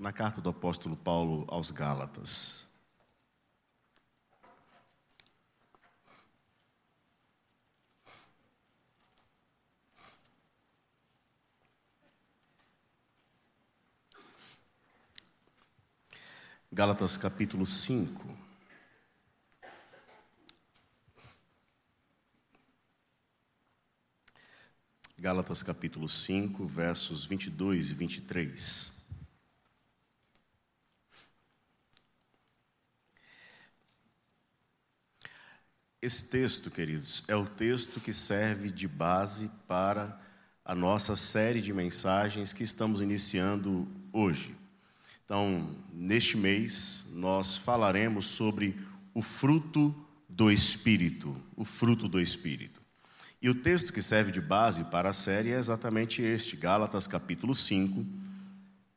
na carta do apóstolo Paulo aos Gálatas. Gálatas capítulo 5. Gálatas capítulo 5, versos 22 e 23. Esse texto, queridos, é o texto que serve de base para a nossa série de mensagens que estamos iniciando hoje. Então, neste mês, nós falaremos sobre o fruto do Espírito, o fruto do Espírito. E o texto que serve de base para a série é exatamente este, Gálatas capítulo 5,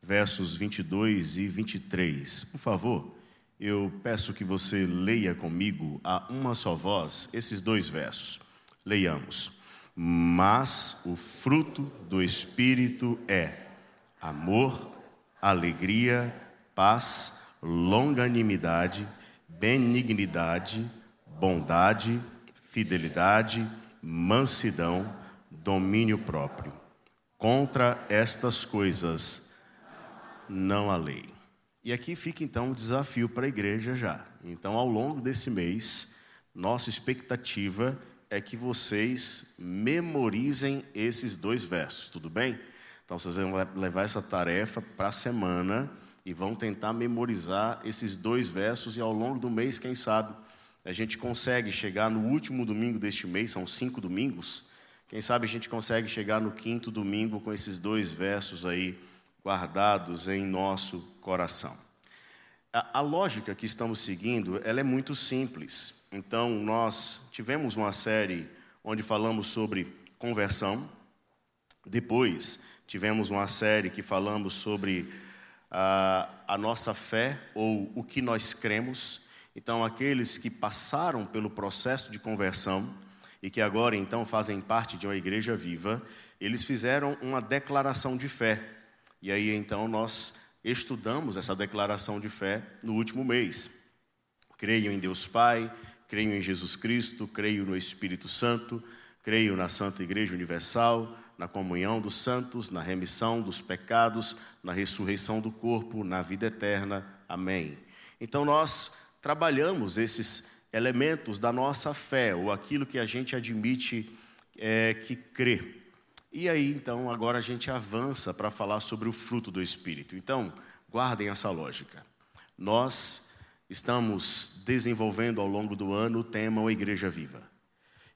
versos 22 e 23. Por favor, eu peço que você leia comigo a uma só voz esses dois versos. Leiamos. Mas o fruto do Espírito é amor, alegria, paz, longanimidade, benignidade, bondade, fidelidade, mansidão, domínio próprio. Contra estas coisas não há lei. E aqui fica então um desafio para a igreja já. Então, ao longo desse mês, nossa expectativa é que vocês memorizem esses dois versos, tudo bem? Então, vocês vão levar essa tarefa para a semana e vão tentar memorizar esses dois versos, e ao longo do mês, quem sabe, a gente consegue chegar no último domingo deste mês, são cinco domingos, quem sabe a gente consegue chegar no quinto domingo com esses dois versos aí guardados em nosso coração. A, a lógica que estamos seguindo, ela é muito simples. Então, nós tivemos uma série onde falamos sobre conversão, depois Tivemos uma série que falamos sobre a, a nossa fé ou o que nós cremos. Então, aqueles que passaram pelo processo de conversão e que agora então fazem parte de uma igreja viva, eles fizeram uma declaração de fé. E aí então nós estudamos essa declaração de fé no último mês. Creio em Deus Pai, creio em Jesus Cristo, creio no Espírito Santo, creio na Santa Igreja Universal, na comunhão dos santos, na remissão dos pecados, na ressurreição do corpo, na vida eterna. Amém. Então nós trabalhamos esses elementos da nossa fé, ou aquilo que a gente admite é, que crê. E aí, então, agora a gente avança para falar sobre o fruto do Espírito. Então, guardem essa lógica. Nós estamos desenvolvendo ao longo do ano o tema O Igreja Viva.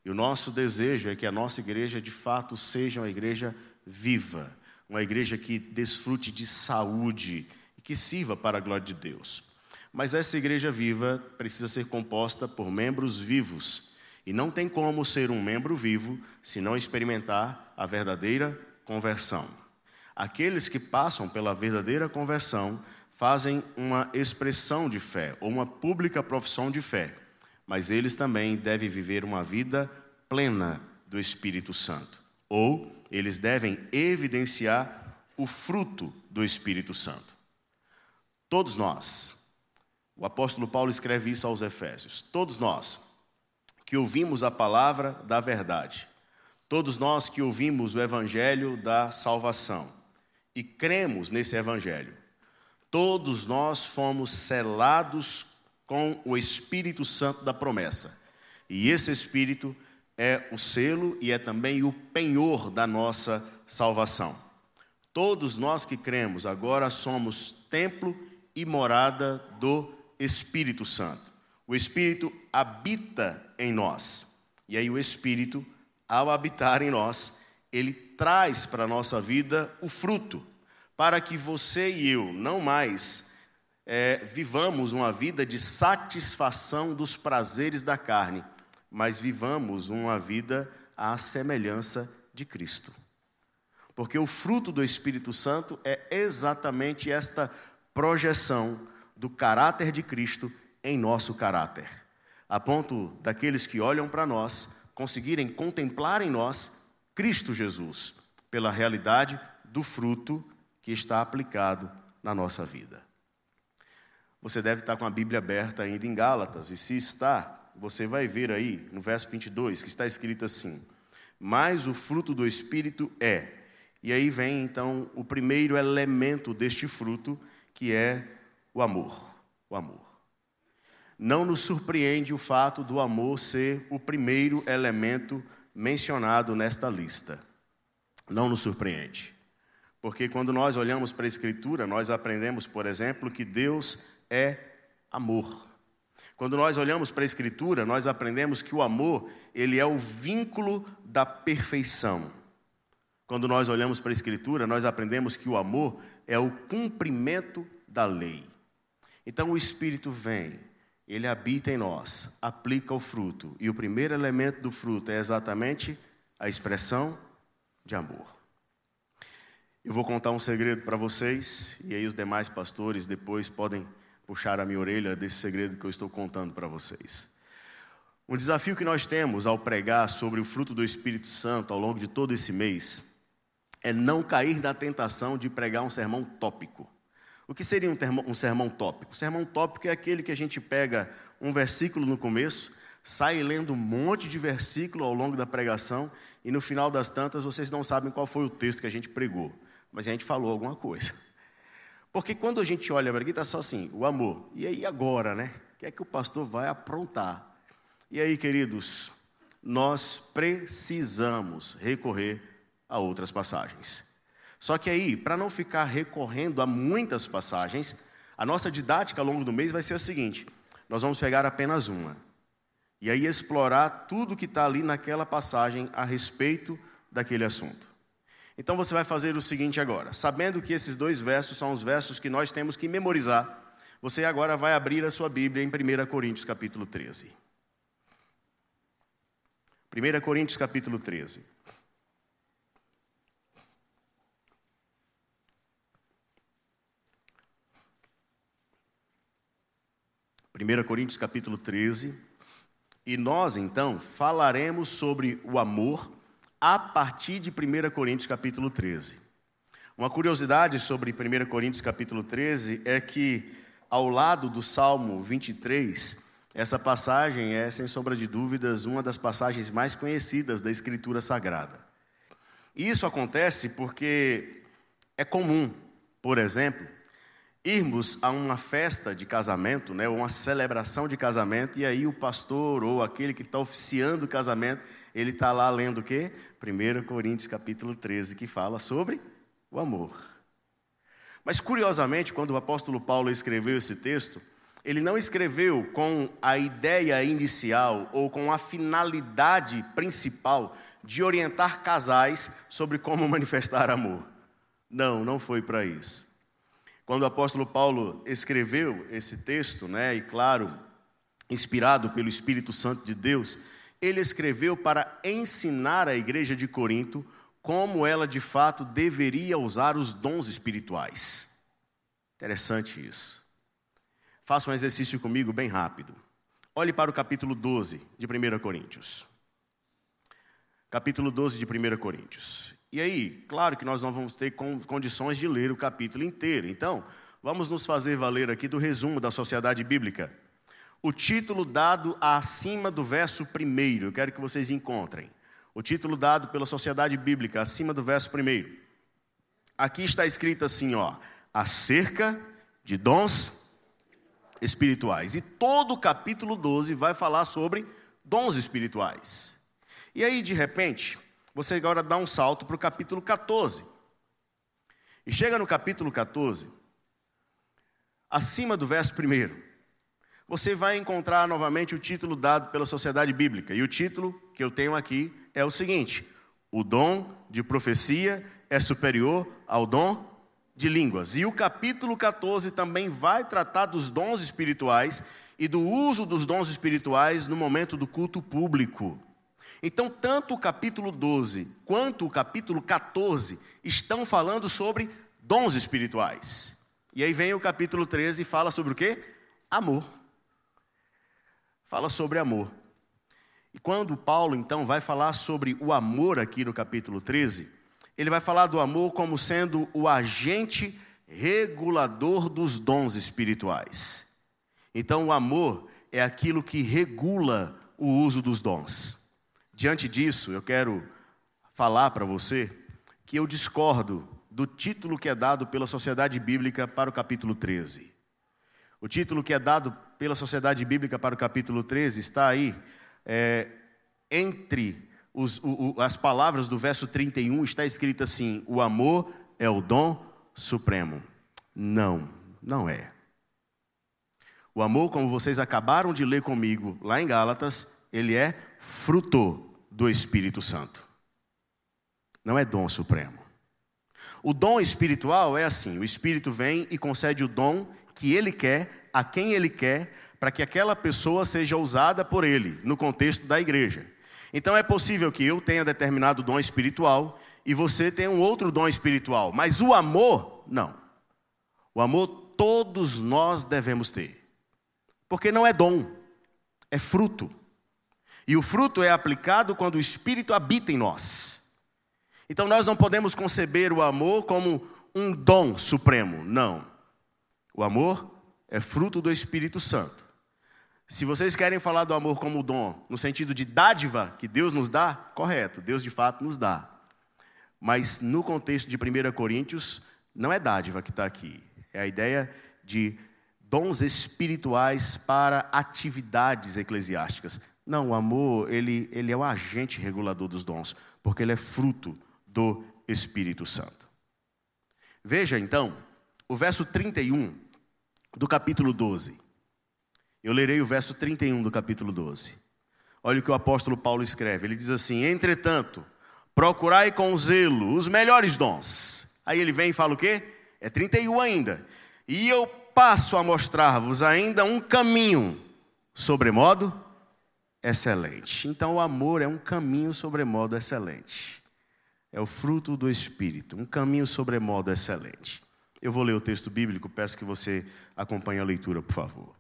E o nosso desejo é que a nossa igreja, de fato, seja uma igreja viva, uma igreja que desfrute de saúde e que sirva para a glória de Deus. Mas essa igreja viva precisa ser composta por membros vivos. E não tem como ser um membro vivo se não experimentar a verdadeira conversão. Aqueles que passam pela verdadeira conversão fazem uma expressão de fé ou uma pública profissão de fé mas eles também devem viver uma vida plena do Espírito Santo. Ou eles devem evidenciar o fruto do Espírito Santo. Todos nós, o apóstolo Paulo escreve isso aos Efésios, todos nós que ouvimos a palavra da verdade, todos nós que ouvimos o evangelho da salvação e cremos nesse evangelho, todos nós fomos selados com o Espírito Santo da promessa. E esse Espírito é o selo e é também o penhor da nossa salvação. Todos nós que cremos agora somos templo e morada do Espírito Santo. O Espírito habita em nós. E aí o Espírito, ao habitar em nós, ele traz para a nossa vida o fruto, para que você e eu não mais é, vivamos uma vida de satisfação dos prazeres da carne, mas vivamos uma vida à semelhança de Cristo. Porque o fruto do Espírito Santo é exatamente esta projeção do caráter de Cristo em nosso caráter, a ponto daqueles que olham para nós conseguirem contemplar em nós Cristo Jesus, pela realidade do fruto que está aplicado na nossa vida. Você deve estar com a Bíblia aberta ainda em Gálatas, e se está, você vai ver aí no verso 22 que está escrito assim: Mas o fruto do Espírito é. E aí vem então o primeiro elemento deste fruto, que é o amor. O amor. Não nos surpreende o fato do amor ser o primeiro elemento mencionado nesta lista. Não nos surpreende. Porque quando nós olhamos para a Escritura, nós aprendemos, por exemplo, que Deus é amor. Quando nós olhamos para a Escritura, nós aprendemos que o amor, ele é o vínculo da perfeição. Quando nós olhamos para a Escritura, nós aprendemos que o amor é o cumprimento da lei. Então o Espírito vem, ele habita em nós, aplica o fruto, e o primeiro elemento do fruto é exatamente a expressão de amor. Eu vou contar um segredo para vocês, e aí os demais pastores depois podem puxar a minha orelha desse segredo que eu estou contando para vocês. Um desafio que nós temos ao pregar sobre o fruto do Espírito Santo ao longo de todo esse mês é não cair na tentação de pregar um sermão tópico. O que seria um, termo, um sermão tópico? O sermão tópico é aquele que a gente pega um versículo no começo, sai lendo um monte de versículo ao longo da pregação e no final das tantas vocês não sabem qual foi o texto que a gente pregou, mas a gente falou alguma coisa. Porque quando a gente olha para aqui, está só assim, o amor. E aí agora, né? O que é que o pastor vai aprontar? E aí, queridos, nós precisamos recorrer a outras passagens. Só que aí, para não ficar recorrendo a muitas passagens, a nossa didática ao longo do mês vai ser a seguinte: nós vamos pegar apenas uma. E aí explorar tudo que está ali naquela passagem a respeito daquele assunto. Então você vai fazer o seguinte agora, sabendo que esses dois versos são os versos que nós temos que memorizar, você agora vai abrir a sua Bíblia em 1 Coríntios capítulo 13. 1 Coríntios capítulo 13. Primeira Coríntios capítulo 13. E nós então falaremos sobre o amor a partir de 1 Coríntios capítulo 13. Uma curiosidade sobre 1 Coríntios capítulo 13 é que, ao lado do Salmo 23, essa passagem é, sem sombra de dúvidas, uma das passagens mais conhecidas da Escritura Sagrada. Isso acontece porque é comum, por exemplo, irmos a uma festa de casamento, né, uma celebração de casamento, e aí o pastor ou aquele que está oficiando o casamento, ele está lá lendo o quê? 1 Coríntios capítulo 13, que fala sobre o amor. Mas curiosamente, quando o apóstolo Paulo escreveu esse texto, ele não escreveu com a ideia inicial ou com a finalidade principal de orientar casais sobre como manifestar amor. Não, não foi para isso. Quando o apóstolo Paulo escreveu esse texto, né, e claro, inspirado pelo Espírito Santo de Deus, ele escreveu para ensinar a igreja de Corinto como ela de fato deveria usar os dons espirituais. Interessante isso. Faça um exercício comigo bem rápido. Olhe para o capítulo 12 de 1 Coríntios. Capítulo 12 de 1 Coríntios. E aí, claro que nós não vamos ter condições de ler o capítulo inteiro. Então, vamos nos fazer valer aqui do resumo da sociedade bíblica o título dado acima do verso primeiro. Eu quero que vocês encontrem. O título dado pela Sociedade Bíblica acima do verso primeiro. Aqui está escrito assim, ó, acerca de dons espirituais. E todo o capítulo 12 vai falar sobre dons espirituais. E aí, de repente, você agora dá um salto para o capítulo 14. E chega no capítulo 14, acima do verso primeiro você vai encontrar novamente o título dado pela sociedade bíblica. E o título que eu tenho aqui é o seguinte: O dom de profecia é superior ao dom de línguas. E o capítulo 14 também vai tratar dos dons espirituais e do uso dos dons espirituais no momento do culto público. Então, tanto o capítulo 12 quanto o capítulo 14 estão falando sobre dons espirituais. E aí vem o capítulo 13 e fala sobre o que? Amor fala sobre amor. E quando Paulo então vai falar sobre o amor aqui no capítulo 13, ele vai falar do amor como sendo o agente regulador dos dons espirituais. Então, o amor é aquilo que regula o uso dos dons. Diante disso, eu quero falar para você que eu discordo do título que é dado pela Sociedade Bíblica para o capítulo 13. O título que é dado pela Sociedade Bíblica para o capítulo 13 está aí, é, entre os, o, o, as palavras do verso 31, está escrito assim: O amor é o dom supremo. Não, não é. O amor, como vocês acabaram de ler comigo lá em Gálatas, ele é fruto do Espírito Santo. Não é dom supremo. O dom espiritual é assim: o Espírito vem e concede o dom que ele quer, a quem ele quer, para que aquela pessoa seja usada por ele, no contexto da igreja. Então é possível que eu tenha determinado dom espiritual e você tenha um outro dom espiritual, mas o amor, não. O amor todos nós devemos ter, porque não é dom, é fruto. E o fruto é aplicado quando o Espírito habita em nós. Então nós não podemos conceber o amor como um dom supremo, não. O amor é fruto do Espírito Santo. Se vocês querem falar do amor como dom, no sentido de dádiva que Deus nos dá, correto, Deus de fato nos dá. Mas no contexto de 1 Coríntios, não é dádiva que está aqui. É a ideia de dons espirituais para atividades eclesiásticas. Não, o amor, ele, ele é o agente regulador dos dons, porque ele é fruto do Espírito Santo. Veja então, o verso 31 do capítulo 12. Eu lerei o verso 31 do capítulo 12. Olha o que o apóstolo Paulo escreve. Ele diz assim: Entretanto, procurai com zelo os melhores dons. Aí ele vem e fala o quê? É 31 ainda. E eu passo a mostrar-vos ainda um caminho sobremodo excelente. Então, o amor é um caminho sobremodo excelente. É o fruto do Espírito, um caminho sobremodo excelente. Eu vou ler o texto bíblico, peço que você acompanhe a leitura, por favor.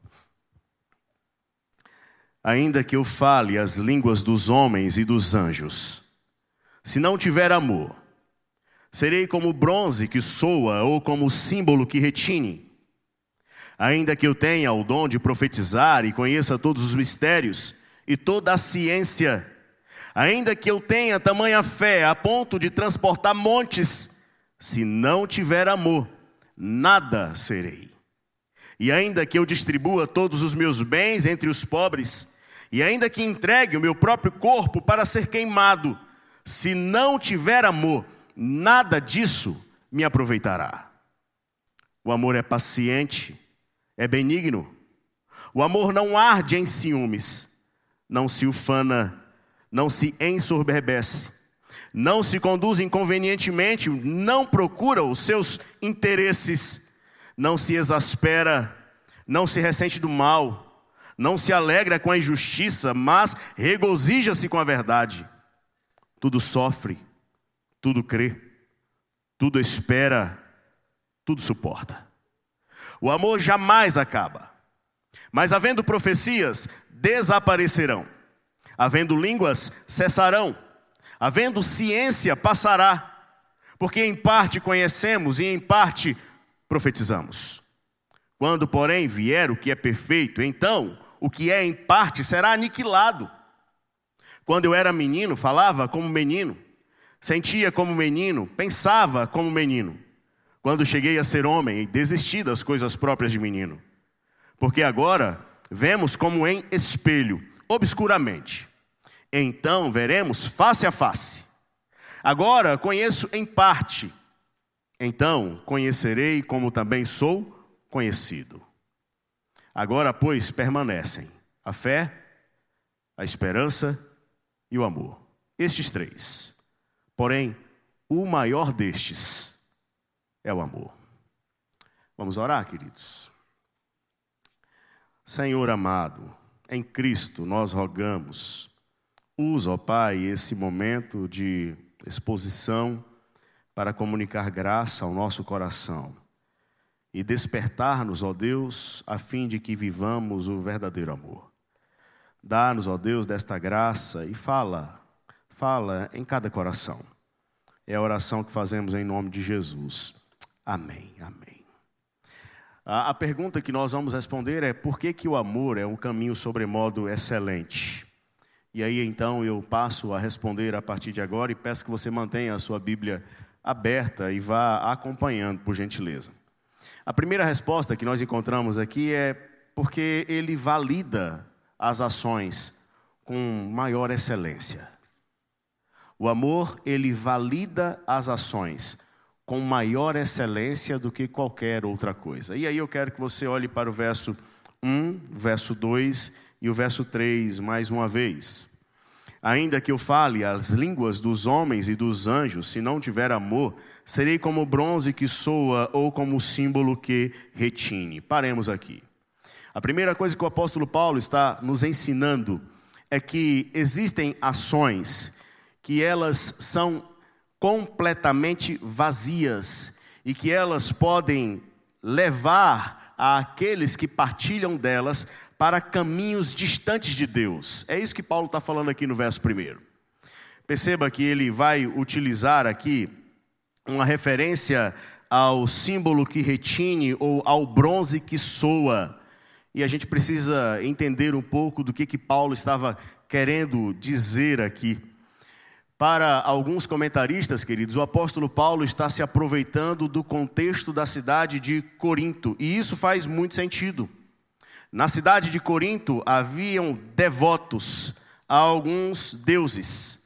Ainda que eu fale as línguas dos homens e dos anjos, se não tiver amor, serei como bronze que soa ou como símbolo que retine. Ainda que eu tenha o dom de profetizar e conheça todos os mistérios, e toda a ciência, ainda que eu tenha tamanha fé a ponto de transportar montes, se não tiver amor, nada serei. E ainda que eu distribua todos os meus bens entre os pobres, e ainda que entregue o meu próprio corpo para ser queimado, se não tiver amor, nada disso me aproveitará. O amor é paciente, é benigno. O amor não arde em ciúmes não se ufana, não se ensoberbece, não se conduz inconvenientemente, não procura os seus interesses, não se exaspera, não se ressente do mal, não se alegra com a injustiça, mas regozija-se com a verdade. Tudo sofre, tudo crê, tudo espera, tudo suporta. O amor jamais acaba. Mas havendo profecias, desaparecerão. Havendo línguas, cessarão. Havendo ciência, passará. Porque em parte conhecemos e em parte profetizamos. Quando, porém, vier o que é perfeito, então o que é em parte será aniquilado. Quando eu era menino, falava como menino, sentia como menino, pensava como menino. Quando cheguei a ser homem, desisti das coisas próprias de menino. Porque agora vemos como em espelho, obscuramente. Então veremos face a face. Agora conheço em parte. Então conhecerei como também sou conhecido. Agora, pois, permanecem a fé, a esperança e o amor. Estes três. Porém, o maior destes é o amor. Vamos orar, queridos. Senhor amado, em Cristo nós rogamos, usa, ó Pai, esse momento de exposição para comunicar graça ao nosso coração e despertar-nos, ó Deus, a fim de que vivamos o verdadeiro amor. Dá-nos, ó Deus, desta graça e fala, fala em cada coração. É a oração que fazemos em nome de Jesus. Amém, amém. A, pergunta que nós vamos responder é: por que, que o amor é um caminho sobremodo excelente? E aí então eu passo a responder a partir de agora e peço que você mantenha a sua Bíblia aberta e vá acompanhando, por gentileza. A primeira resposta que nós encontramos aqui é porque ele valida as ações com maior excelência. O amor, ele valida as ações com maior excelência do que qualquer outra coisa. E aí eu quero que você olhe para o verso 1, verso 2 e o verso 3 mais uma vez. Ainda que eu fale as línguas dos homens e dos anjos, se não tiver amor, serei como bronze que soa ou como símbolo que retine. Paremos aqui. A primeira coisa que o apóstolo Paulo está nos ensinando é que existem ações que elas são completamente vazias e que elas podem levar aqueles que partilham delas para caminhos distantes de Deus. É isso que Paulo está falando aqui no verso primeiro. Perceba que ele vai utilizar aqui uma referência ao símbolo que retine ou ao bronze que soa. E a gente precisa entender um pouco do que, que Paulo estava querendo dizer aqui. Para alguns comentaristas, queridos, o apóstolo Paulo está se aproveitando do contexto da cidade de Corinto, e isso faz muito sentido. Na cidade de Corinto haviam devotos a alguns deuses.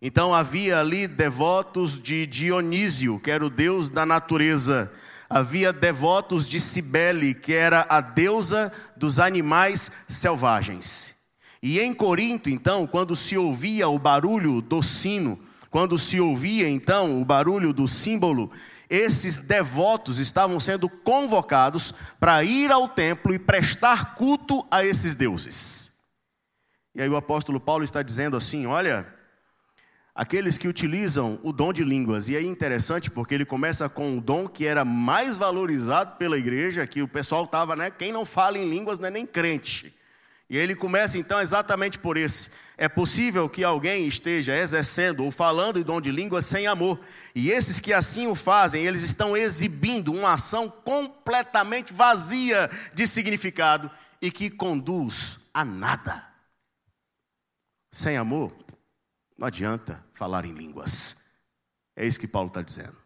Então havia ali devotos de Dionísio, que era o deus da natureza. Havia devotos de Cibele, que era a deusa dos animais selvagens. E em Corinto, então, quando se ouvia o barulho do sino, quando se ouvia então o barulho do símbolo, esses devotos estavam sendo convocados para ir ao templo e prestar culto a esses deuses. E aí o apóstolo Paulo está dizendo assim: olha, aqueles que utilizam o dom de línguas, e é interessante porque ele começa com um dom que era mais valorizado pela igreja, que o pessoal estava, né? Quem não fala em línguas não é nem crente. E ele começa então exatamente por esse. É possível que alguém esteja exercendo ou falando em dom de língua sem amor. E esses que assim o fazem, eles estão exibindo uma ação completamente vazia de significado e que conduz a nada. Sem amor, não adianta falar em línguas. É isso que Paulo está dizendo.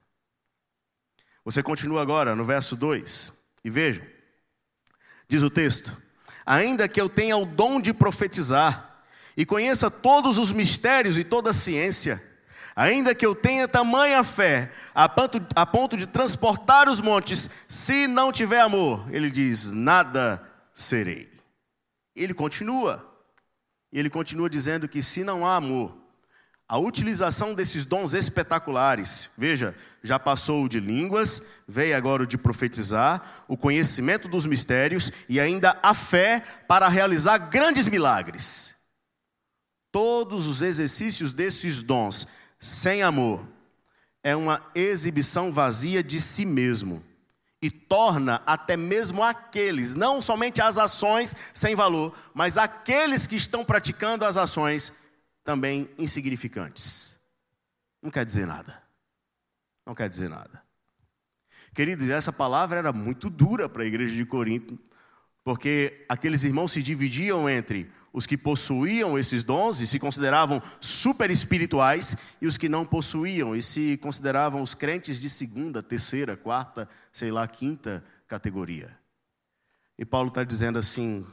Você continua agora no verso 2 e veja, diz o texto ainda que eu tenha o dom de profetizar e conheça todos os mistérios e toda a ciência, ainda que eu tenha tamanha fé a ponto, a ponto de transportar os montes, se não tiver amor, ele diz: nada serei. Ele continua, ele continua dizendo que se não há amor, a utilização desses dons espetaculares, veja, já passou de línguas, veio agora o de profetizar, o conhecimento dos mistérios e ainda a fé para realizar grandes milagres. Todos os exercícios desses dons, sem amor, é uma exibição vazia de si mesmo e torna até mesmo aqueles, não somente as ações sem valor, mas aqueles que estão praticando as ações também insignificantes. Não quer dizer nada. Não quer dizer nada. Queridos, essa palavra era muito dura para a igreja de Corinto, porque aqueles irmãos se dividiam entre os que possuíam esses dons e se consideravam super espirituais e os que não possuíam e se consideravam os crentes de segunda, terceira, quarta, sei lá, quinta categoria. E Paulo está dizendo assim: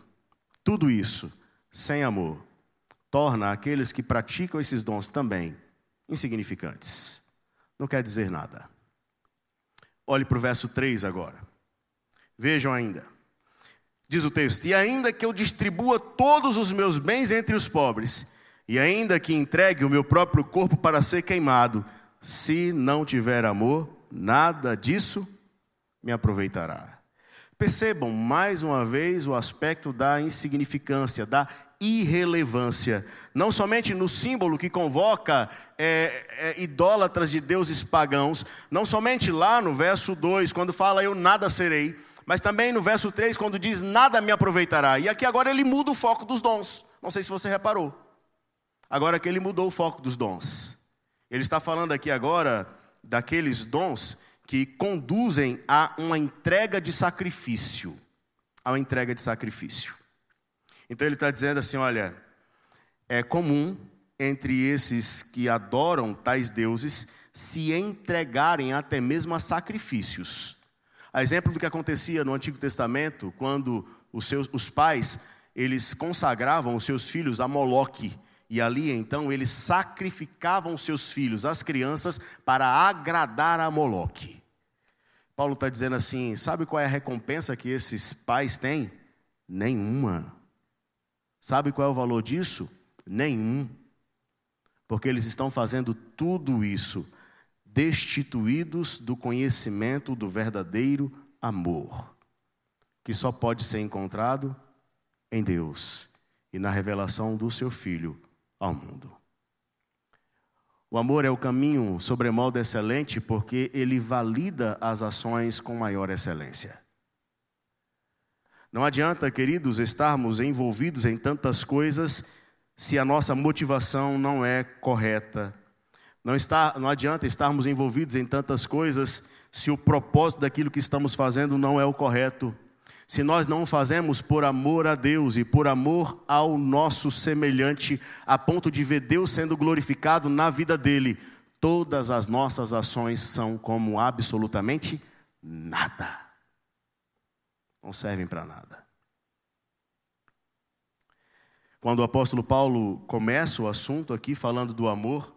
tudo isso sem amor torna aqueles que praticam esses dons também insignificantes. Não quer dizer nada. Olhe para o verso 3 agora. Vejam ainda. Diz o texto: E ainda que eu distribua todos os meus bens entre os pobres, e ainda que entregue o meu próprio corpo para ser queimado, se não tiver amor, nada disso me aproveitará. Percebam mais uma vez o aspecto da insignificância, da irrelevância. Não somente no símbolo que convoca é, é, idólatras de deuses pagãos, não somente lá no verso 2, quando fala eu nada serei, mas também no verso 3, quando diz nada me aproveitará. E aqui agora ele muda o foco dos dons. Não sei se você reparou. Agora que ele mudou o foco dos dons. Ele está falando aqui agora daqueles dons que conduzem a uma entrega de sacrifício. A uma entrega de sacrifício. Então ele está dizendo assim: olha, é comum entre esses que adoram tais deuses se entregarem até mesmo a sacrifícios. A exemplo do que acontecia no Antigo Testamento, quando os, seus, os pais eles consagravam os seus filhos a Moloque, e ali então eles sacrificavam seus filhos, as crianças, para agradar a Moloque. Paulo está dizendo assim: sabe qual é a recompensa que esses pais têm? Nenhuma. Sabe qual é o valor disso? Nenhum. Porque eles estão fazendo tudo isso destituídos do conhecimento do verdadeiro amor, que só pode ser encontrado em Deus e na revelação do seu Filho ao mundo. O amor é o caminho sobremodo excelente porque ele valida as ações com maior excelência. Não adianta, queridos, estarmos envolvidos em tantas coisas se a nossa motivação não é correta. Não, está, não adianta estarmos envolvidos em tantas coisas se o propósito daquilo que estamos fazendo não é o correto. Se nós não fazemos por amor a Deus e por amor ao nosso semelhante, a ponto de ver Deus sendo glorificado na vida dele, todas as nossas ações são como absolutamente nada. Não servem para nada. Quando o apóstolo Paulo começa o assunto aqui falando do amor,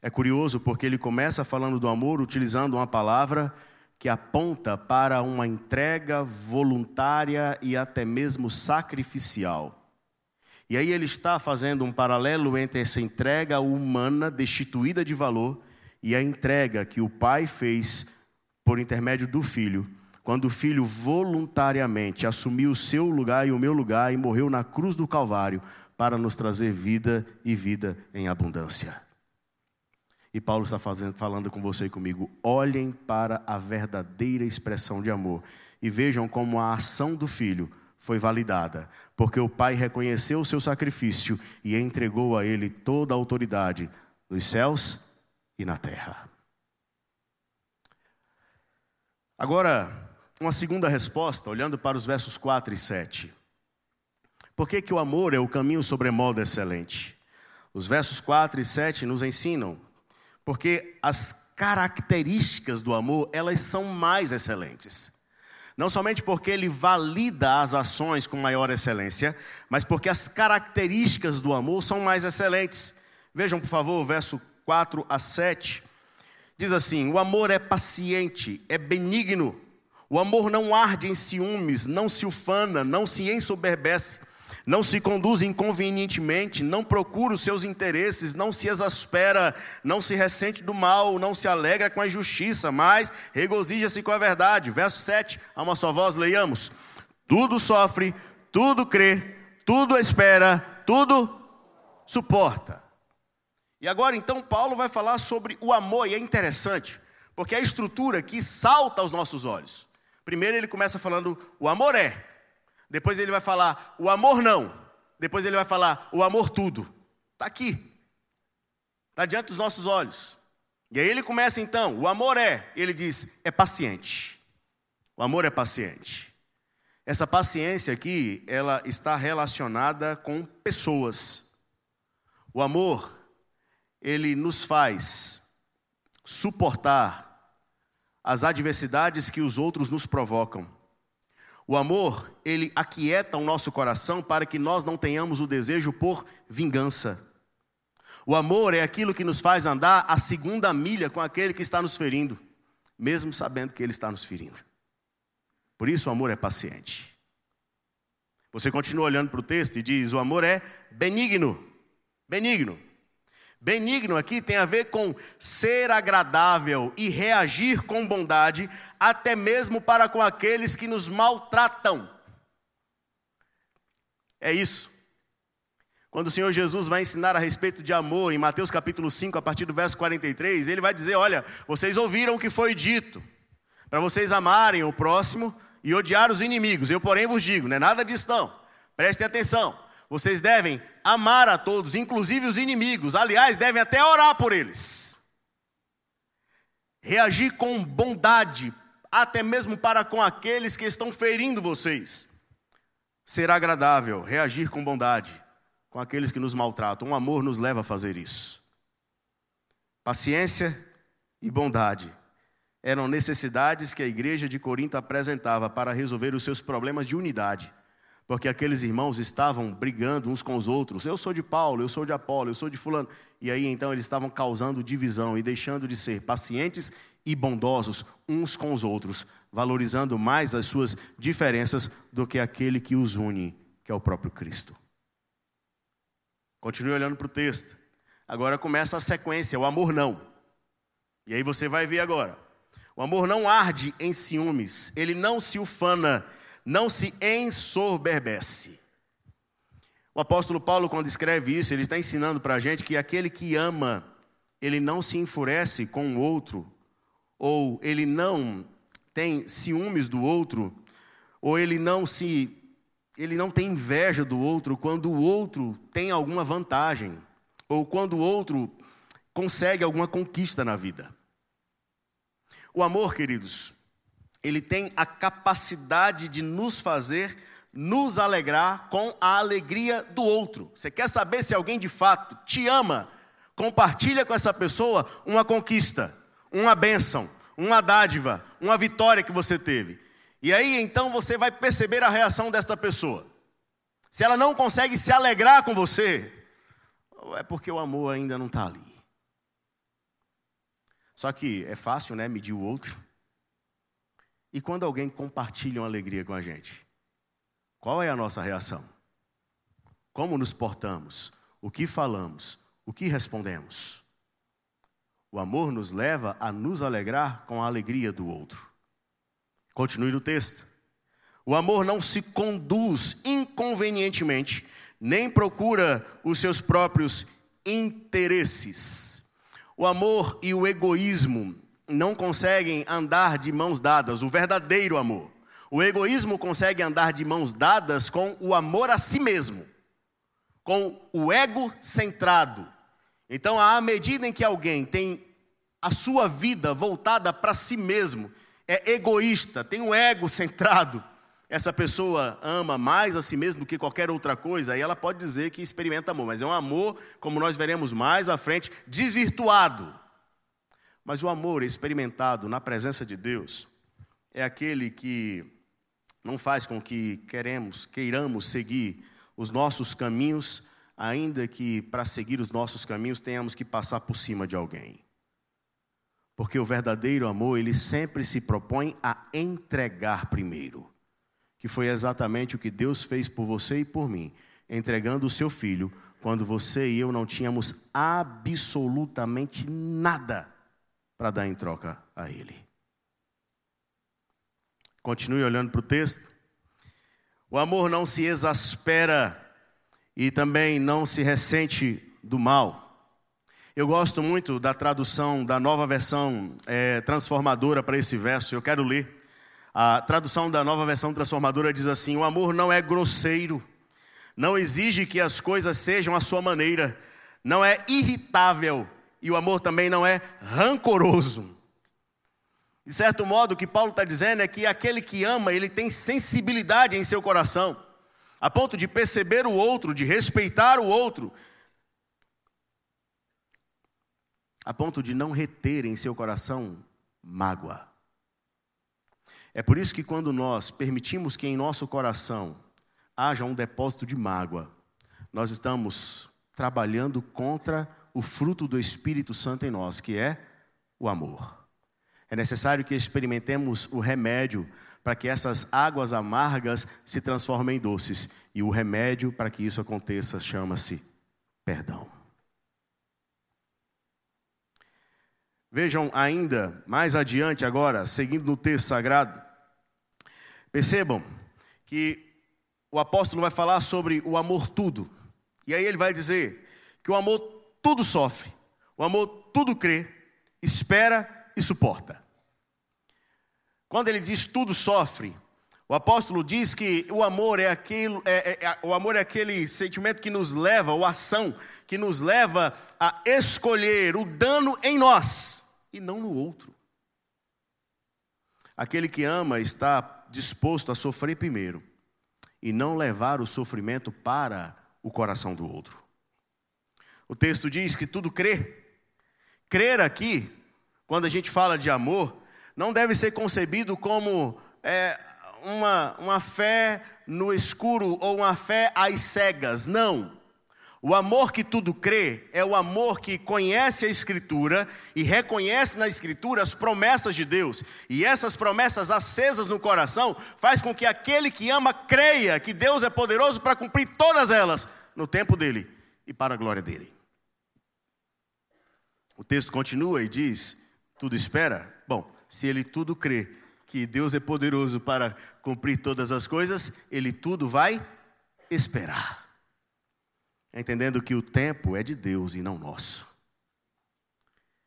é curioso porque ele começa falando do amor utilizando uma palavra que aponta para uma entrega voluntária e até mesmo sacrificial. E aí ele está fazendo um paralelo entre essa entrega humana destituída de valor e a entrega que o pai fez por intermédio do filho quando o filho voluntariamente assumiu o seu lugar e o meu lugar e morreu na cruz do Calvário para nos trazer vida e vida em abundância. E Paulo está fazendo, falando com você e comigo: olhem para a verdadeira expressão de amor e vejam como a ação do filho foi validada, porque o pai reconheceu o seu sacrifício e entregou a ele toda a autoridade nos céus e na terra. Agora, uma segunda resposta, olhando para os versos 4 e 7. Por que, que o amor é o caminho sobremodo excelente? Os versos 4 e 7 nos ensinam, porque as características do amor, elas são mais excelentes. Não somente porque ele valida as ações com maior excelência, mas porque as características do amor são mais excelentes. Vejam, por favor, o verso 4 a 7. Diz assim: O amor é paciente, é benigno, o amor não arde em ciúmes, não se ufana, não se ensoberbece, não se conduz inconvenientemente, não procura os seus interesses, não se exaspera, não se ressente do mal, não se alegra com a injustiça, mas regozija-se com a verdade. Verso 7, a uma só voz, leiamos: Tudo sofre, tudo crê, tudo espera, tudo suporta. E agora então Paulo vai falar sobre o amor, e é interessante, porque é a estrutura que salta aos nossos olhos. Primeiro ele começa falando o amor é. Depois ele vai falar o amor não. Depois ele vai falar o amor tudo. Está aqui. Está diante dos nossos olhos. E aí ele começa então, o amor é, ele diz, é paciente. O amor é paciente. Essa paciência aqui, ela está relacionada com pessoas. O amor, ele nos faz suportar as adversidades que os outros nos provocam. O amor, ele aquieta o nosso coração para que nós não tenhamos o desejo por vingança. O amor é aquilo que nos faz andar a segunda milha com aquele que está nos ferindo, mesmo sabendo que ele está nos ferindo. Por isso o amor é paciente. Você continua olhando para o texto e diz: o amor é benigno. Benigno. Benigno aqui tem a ver com ser agradável e reagir com bondade, até mesmo para com aqueles que nos maltratam. É isso. Quando o Senhor Jesus vai ensinar a respeito de amor, em Mateus capítulo 5, a partir do verso 43, ele vai dizer: Olha, vocês ouviram o que foi dito, para vocês amarem o próximo e odiar os inimigos. Eu, porém, vos digo: não é nada disso, não. Prestem atenção. Vocês devem amar a todos, inclusive os inimigos. Aliás, devem até orar por eles. reagir com bondade, até mesmo para com aqueles que estão ferindo vocês. Será agradável reagir com bondade com aqueles que nos maltratam. O amor nos leva a fazer isso. Paciência e bondade eram necessidades que a igreja de Corinto apresentava para resolver os seus problemas de unidade. Porque aqueles irmãos estavam brigando uns com os outros. Eu sou de Paulo, eu sou de Apolo, eu sou de Fulano. E aí então eles estavam causando divisão e deixando de ser pacientes e bondosos uns com os outros, valorizando mais as suas diferenças do que aquele que os une, que é o próprio Cristo. Continue olhando para o texto. Agora começa a sequência, o amor não. E aí você vai ver agora. O amor não arde em ciúmes, ele não se ufana, não se ensoberbece. O apóstolo Paulo, quando escreve isso, ele está ensinando para a gente que aquele que ama, ele não se enfurece com o outro, ou ele não tem ciúmes do outro, ou ele não se ele não tem inveja do outro quando o outro tem alguma vantagem, ou quando o outro consegue alguma conquista na vida. O amor, queridos, ele tem a capacidade de nos fazer nos alegrar com a alegria do outro. Você quer saber se alguém de fato te ama? Compartilha com essa pessoa uma conquista, uma bênção, uma dádiva, uma vitória que você teve. E aí então você vai perceber a reação desta pessoa. Se ela não consegue se alegrar com você, é porque o amor ainda não está ali. Só que é fácil, né, medir o outro. E quando alguém compartilha uma alegria com a gente, qual é a nossa reação? Como nos portamos? O que falamos? O que respondemos? O amor nos leva a nos alegrar com a alegria do outro. Continue no texto. O amor não se conduz inconvenientemente, nem procura os seus próprios interesses. O amor e o egoísmo não conseguem andar de mãos dadas, o verdadeiro amor. O egoísmo consegue andar de mãos dadas com o amor a si mesmo, com o ego centrado. Então, à medida em que alguém tem a sua vida voltada para si mesmo, é egoísta, tem um ego centrado, essa pessoa ama mais a si mesma do que qualquer outra coisa, aí ela pode dizer que experimenta amor, mas é um amor, como nós veremos mais à frente, desvirtuado. Mas o amor experimentado na presença de Deus é aquele que não faz com que queremos, queiramos seguir os nossos caminhos, ainda que para seguir os nossos caminhos tenhamos que passar por cima de alguém. Porque o verdadeiro amor, ele sempre se propõe a entregar primeiro. Que foi exatamente o que Deus fez por você e por mim, entregando o seu filho, quando você e eu não tínhamos absolutamente nada para dar em troca a ele. Continue olhando para o texto. O amor não se exaspera e também não se ressente do mal. Eu gosto muito da tradução da nova versão é, transformadora para esse verso, eu quero ler. A tradução da nova versão transformadora diz assim: O amor não é grosseiro, não exige que as coisas sejam à sua maneira, não é irritável, e o amor também não é rancoroso. De certo modo, o que Paulo está dizendo é que aquele que ama, ele tem sensibilidade em seu coração, a ponto de perceber o outro, de respeitar o outro, a ponto de não reter em seu coração mágoa. É por isso que quando nós permitimos que em nosso coração haja um depósito de mágoa, nós estamos trabalhando contra o fruto do Espírito Santo em nós, que é o amor. É necessário que experimentemos o remédio para que essas águas amargas se transformem em doces, e o remédio para que isso aconteça chama-se perdão. Vejam ainda mais adiante agora, seguindo no texto sagrado, percebam que o apóstolo vai falar sobre o amor tudo. E aí ele vai dizer que o amor tudo sofre, o amor tudo crê, espera e suporta. Quando ele diz tudo sofre, o apóstolo diz que o amor é aquele, é, é, é, o amor é aquele sentimento que nos leva, ou ação que nos leva a escolher o dano em nós e não no outro. aquele que ama está disposto a sofrer primeiro e não levar o sofrimento para o coração do outro. O texto diz que tudo crê. Crer aqui, quando a gente fala de amor, não deve ser concebido como é, uma, uma fé no escuro ou uma fé às cegas. Não. O amor que tudo crê é o amor que conhece a Escritura e reconhece na Escritura as promessas de Deus. E essas promessas acesas no coração faz com que aquele que ama creia que Deus é poderoso para cumprir todas elas no tempo dele e para a glória dele. O texto continua e diz: tudo espera? Bom, se ele tudo crê que Deus é poderoso para cumprir todas as coisas, ele tudo vai esperar entendendo que o tempo é de Deus e não nosso.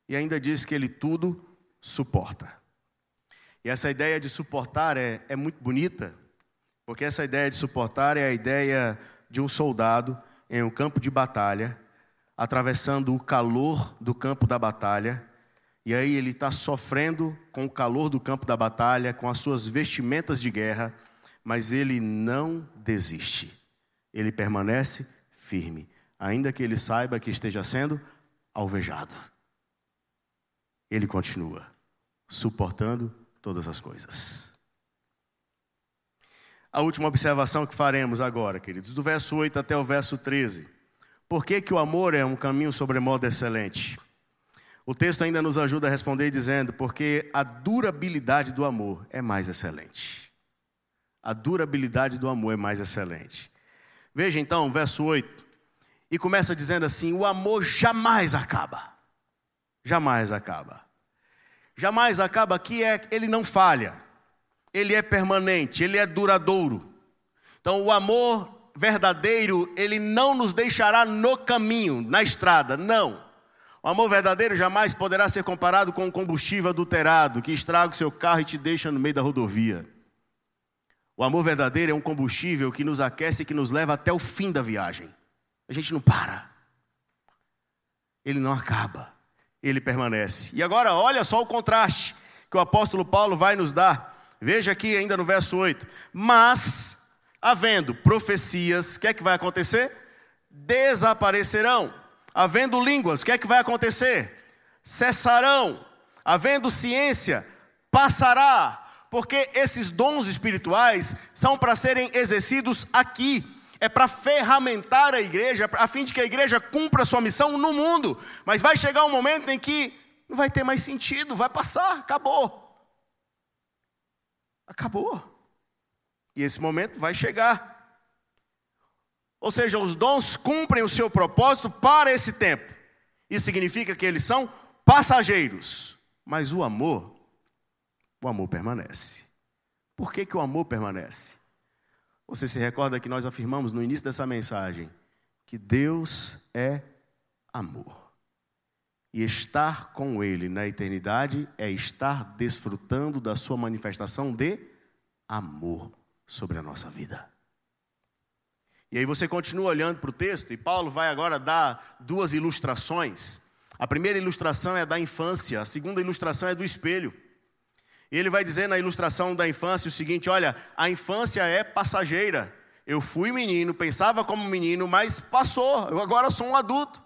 E ainda diz que ele tudo suporta. E essa ideia de suportar é, é muito bonita, porque essa ideia de suportar é a ideia de um soldado em um campo de batalha, atravessando o calor do campo da batalha, e aí ele está sofrendo com o calor do campo da batalha, com as suas vestimentas de guerra, mas ele não desiste, ele permanece firme, ainda que ele saiba que esteja sendo alvejado. Ele continua suportando todas as coisas. A última observação que faremos agora, queridos, do verso 8 até o verso 13. Por que, que o amor é um caminho sobremodo excelente? O texto ainda nos ajuda a responder dizendo: porque a durabilidade do amor é mais excelente. A durabilidade do amor é mais excelente. Veja então, verso 8 e começa dizendo assim: o amor jamais acaba. Jamais acaba. Jamais acaba aqui é ele não falha. Ele é permanente, ele é duradouro. Então o amor verdadeiro, ele não nos deixará no caminho, na estrada, não. O amor verdadeiro jamais poderá ser comparado com um combustível adulterado que estraga o seu carro e te deixa no meio da rodovia. O amor verdadeiro é um combustível que nos aquece e que nos leva até o fim da viagem. A gente não para. Ele não acaba. Ele permanece. E agora, olha só o contraste que o apóstolo Paulo vai nos dar. Veja aqui ainda no verso 8. Mas, havendo profecias, o que é que vai acontecer? Desaparecerão. Havendo línguas, o que é que vai acontecer? Cessarão. Havendo ciência, passará. Porque esses dons espirituais são para serem exercidos aqui é para ferramentar a igreja, a fim de que a igreja cumpra a sua missão no mundo. Mas vai chegar um momento em que não vai ter mais sentido, vai passar, acabou. Acabou. E esse momento vai chegar. Ou seja, os dons cumprem o seu propósito para esse tempo. Isso significa que eles são passageiros. Mas o amor, o amor permanece. Por que, que o amor permanece? Você se recorda que nós afirmamos no início dessa mensagem que Deus é amor. E estar com Ele na eternidade é estar desfrutando da Sua manifestação de amor sobre a nossa vida. E aí você continua olhando para o texto, e Paulo vai agora dar duas ilustrações. A primeira ilustração é da infância, a segunda ilustração é do espelho. E ele vai dizer na ilustração da infância o seguinte: olha, a infância é passageira. Eu fui menino, pensava como menino, mas passou, eu agora sou um adulto.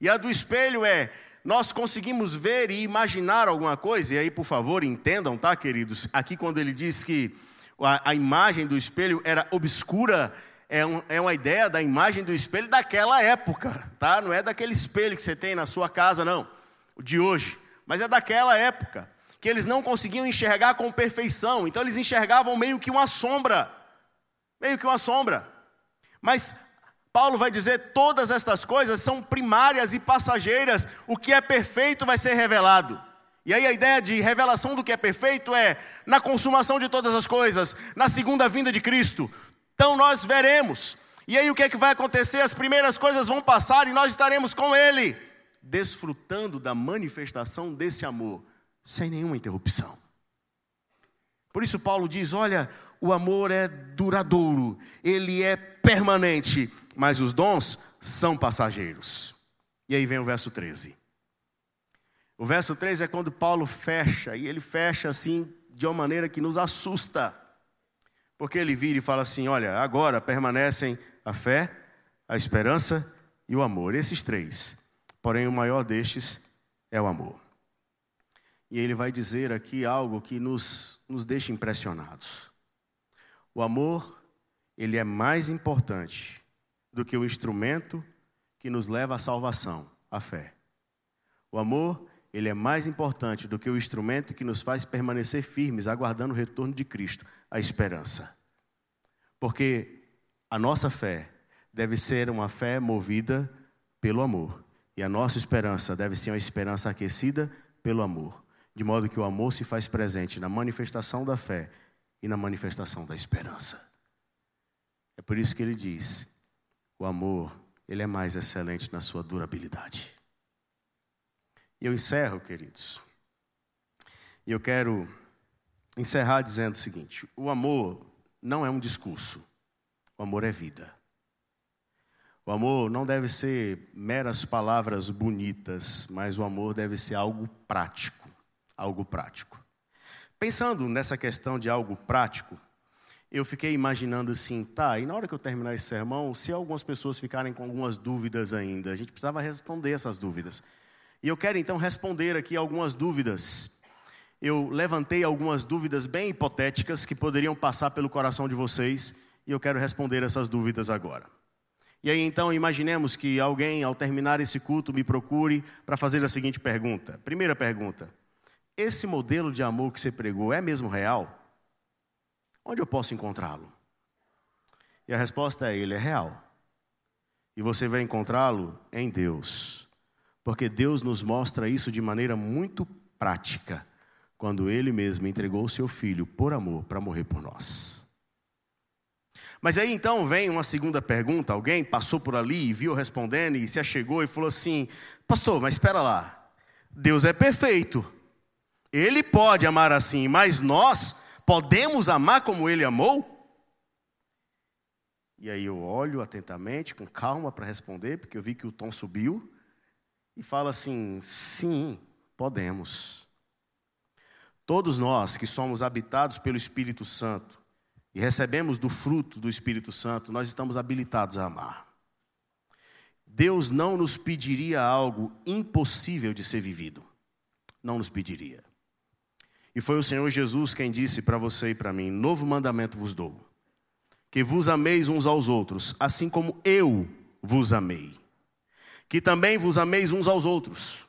E a do espelho é: nós conseguimos ver e imaginar alguma coisa, e aí, por favor, entendam, tá, queridos? Aqui, quando ele diz que a, a imagem do espelho era obscura, é, um, é, uma ideia da imagem do espelho daquela época, tá? Não é daquele espelho que você tem na sua casa, não, o de hoje, mas é daquela época que eles não conseguiam enxergar com perfeição, então eles enxergavam meio que uma sombra, meio que uma sombra. Mas Paulo vai dizer: todas estas coisas são primárias e passageiras, o que é perfeito vai ser revelado. E aí a ideia de revelação do que é perfeito é na consumação de todas as coisas, na segunda vinda de Cristo. Então nós veremos. E aí o que é que vai acontecer? As primeiras coisas vão passar e nós estaremos com Ele, desfrutando da manifestação desse amor sem nenhuma interrupção. Por isso, Paulo diz: olha, o amor é duradouro, ele é permanente, mas os dons são passageiros. E aí vem o verso 13. O verso 13 é quando Paulo fecha, e ele fecha assim, de uma maneira que nos assusta. Porque ele vira e fala assim: olha, agora permanecem a fé, a esperança e o amor. Esses três. Porém, o maior destes é o amor. E ele vai dizer aqui algo que nos, nos deixa impressionados. O amor, ele é mais importante do que o instrumento que nos leva à salvação, a fé. O amor, ele é mais importante do que o instrumento que nos faz permanecer firmes, aguardando o retorno de Cristo, a esperança. Porque a nossa fé deve ser uma fé movida pelo amor. E a nossa esperança deve ser uma esperança aquecida pelo amor. De modo que o amor se faz presente na manifestação da fé e na manifestação da esperança. É por isso que ele diz: o amor, ele é mais excelente na sua durabilidade. E eu encerro, queridos. E eu quero encerrar dizendo o seguinte: o amor não é um discurso, o amor é vida. O amor não deve ser meras palavras bonitas, mas o amor deve ser algo prático, algo prático. Pensando nessa questão de algo prático, eu fiquei imaginando assim, tá, e na hora que eu terminar esse sermão, se algumas pessoas ficarem com algumas dúvidas ainda, a gente precisava responder essas dúvidas. E eu quero então responder aqui algumas dúvidas. Eu levantei algumas dúvidas bem hipotéticas que poderiam passar pelo coração de vocês, e eu quero responder essas dúvidas agora. E aí então imaginemos que alguém, ao terminar esse culto, me procure para fazer a seguinte pergunta. Primeira pergunta: Esse modelo de amor que você pregou é mesmo real? Onde eu posso encontrá-lo? E a resposta é: ele é real. E você vai encontrá-lo em Deus. Porque Deus nos mostra isso de maneira muito prática, quando ele mesmo entregou o seu filho por amor para morrer por nós. Mas aí então vem uma segunda pergunta: alguém passou por ali e viu respondendo e se achegou e falou assim: Pastor, mas espera lá, Deus é perfeito, Ele pode amar assim, mas nós podemos amar como Ele amou? E aí eu olho atentamente, com calma para responder, porque eu vi que o tom subiu, e falo assim: sim, podemos. Todos nós que somos habitados pelo Espírito Santo, e recebemos do fruto do Espírito Santo, nós estamos habilitados a amar. Deus não nos pediria algo impossível de ser vivido. Não nos pediria. E foi o Senhor Jesus quem disse para você e para mim: Novo mandamento vos dou, que vos ameis uns aos outros, assim como eu vos amei. Que também vos ameis uns aos outros.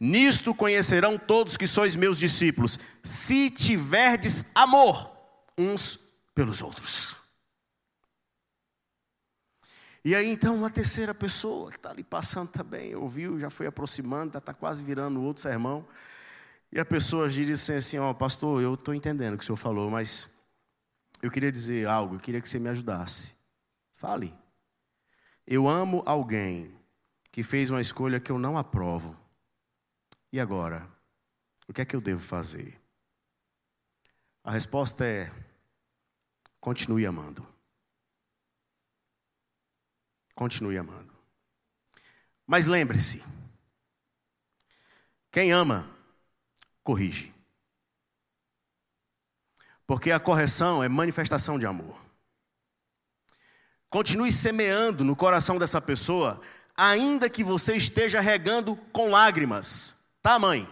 Nisto conhecerão todos que sois meus discípulos, se tiverdes amor uns pelos outros. E aí então uma terceira pessoa que está ali passando também, ouviu, já foi aproximando, está quase virando outro sermão. E a pessoa diz assim, ó, oh, pastor, eu estou entendendo o que o senhor falou, mas eu queria dizer algo, eu queria que você me ajudasse. Fale. Eu amo alguém que fez uma escolha que eu não aprovo. E agora? O que é que eu devo fazer? A resposta é Continue amando. Continue amando. Mas lembre-se: quem ama, corrige. Porque a correção é manifestação de amor. Continue semeando no coração dessa pessoa, ainda que você esteja regando com lágrimas, tá, mãe?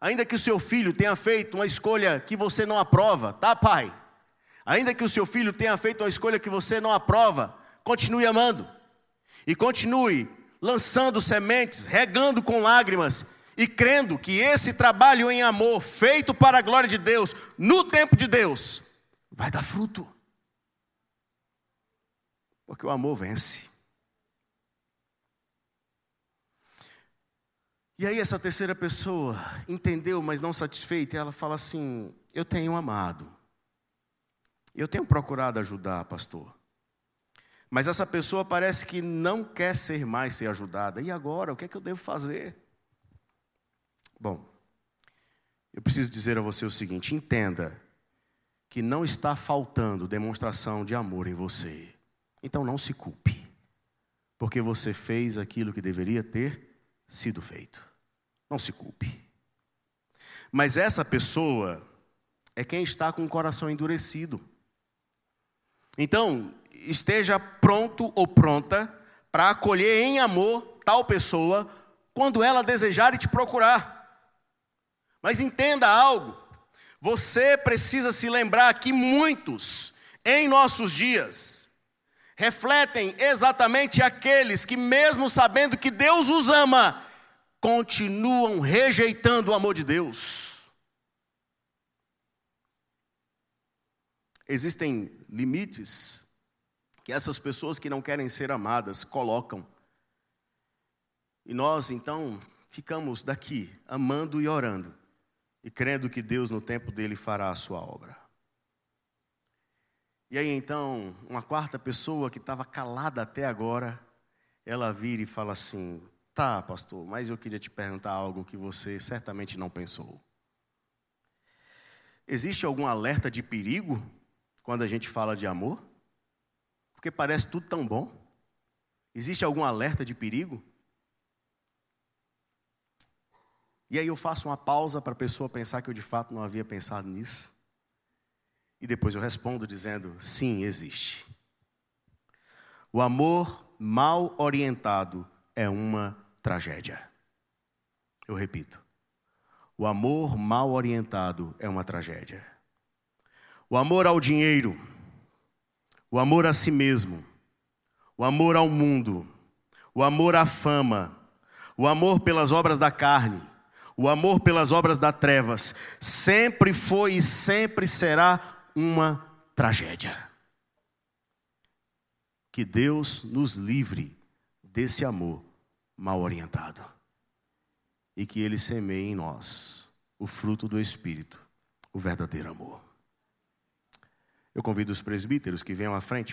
Ainda que o seu filho tenha feito uma escolha que você não aprova, tá, pai? Ainda que o seu filho tenha feito uma escolha que você não aprova, continue amando. E continue lançando sementes, regando com lágrimas e crendo que esse trabalho em amor, feito para a glória de Deus, no tempo de Deus, vai dar fruto. Porque o amor vence. E aí essa terceira pessoa entendeu, mas não satisfeita, e ela fala assim: "Eu tenho amado. Eu tenho procurado ajudar, pastor. Mas essa pessoa parece que não quer ser mais ser ajudada. E agora, o que é que eu devo fazer? Bom, eu preciso dizer a você o seguinte: entenda que não está faltando demonstração de amor em você. Então não se culpe, porque você fez aquilo que deveria ter sido feito. Não se culpe. Mas essa pessoa é quem está com o coração endurecido. Então, esteja pronto ou pronta para acolher em amor tal pessoa quando ela desejar e te procurar. Mas entenda algo: você precisa se lembrar que muitos, em nossos dias, refletem exatamente aqueles que, mesmo sabendo que Deus os ama, continuam rejeitando o amor de Deus. Existem limites que essas pessoas que não querem ser amadas colocam. E nós, então, ficamos daqui amando e orando e crendo que Deus, no tempo dele, fará a sua obra. E aí, então, uma quarta pessoa que estava calada até agora, ela vira e fala assim: Tá, pastor, mas eu queria te perguntar algo que você certamente não pensou. Existe algum alerta de perigo quando a gente fala de amor? Porque parece tudo tão bom. Existe algum alerta de perigo? E aí eu faço uma pausa para a pessoa pensar que eu de fato não havia pensado nisso. E depois eu respondo dizendo: sim, existe. O amor mal orientado é uma tragédia. Eu repito. O amor mal orientado é uma tragédia. O amor ao dinheiro, o amor a si mesmo, o amor ao mundo, o amor à fama, o amor pelas obras da carne, o amor pelas obras das trevas sempre foi e sempre será uma tragédia. Que Deus nos livre desse amor mal orientado e que Ele semeie em nós o fruto do Espírito, o verdadeiro amor. Eu convido os presbíteros que venham à frente